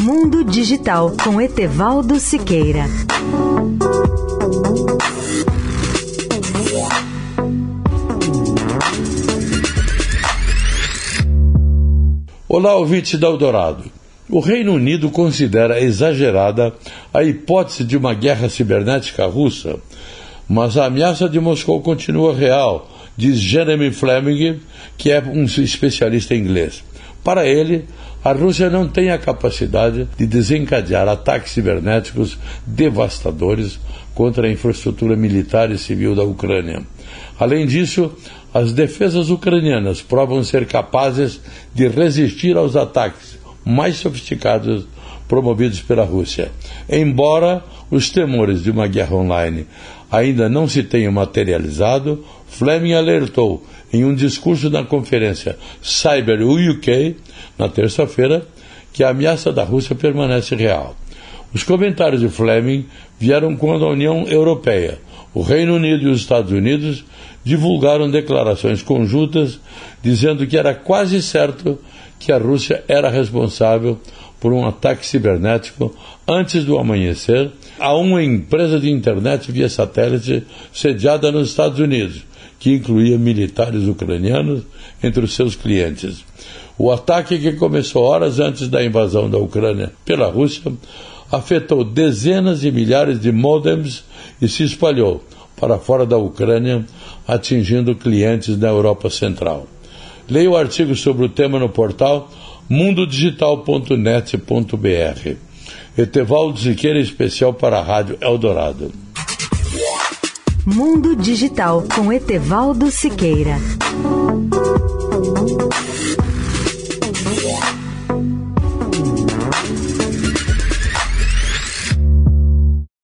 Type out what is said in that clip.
Mundo Digital com Etevaldo Siqueira. Olá, ouvinte da Eldorado. O Reino Unido considera exagerada a hipótese de uma guerra cibernética russa, mas a ameaça de Moscou continua real, diz Jeremy Fleming, que é um especialista inglês. Para ele, a Rússia não tem a capacidade de desencadear ataques cibernéticos devastadores contra a infraestrutura militar e civil da Ucrânia. Além disso, as defesas ucranianas provam ser capazes de resistir aos ataques mais sofisticados promovidos pela Rússia. Embora os temores de uma guerra online ainda não se tenham materializado, Fleming alertou em um discurso na conferência Cyber UK, na terça-feira, que a ameaça da Rússia permanece real. Os comentários de Fleming vieram quando a União Europeia, o Reino Unido e os Estados Unidos divulgaram declarações conjuntas dizendo que era quase certo que a Rússia era responsável por um ataque cibernético antes do amanhecer a uma empresa de internet via satélite sediada nos Estados Unidos, que incluía militares ucranianos entre os seus clientes. O ataque, que começou horas antes da invasão da Ucrânia pela Rússia, afetou dezenas de milhares de modems e se espalhou para fora da Ucrânia, atingindo clientes da Europa Central. Leia o artigo sobre o tema no portal mundodigital.net.br. Etevaldo Siqueira, especial para a Rádio Eldorado. Mundo Digital com Etevaldo Siqueira.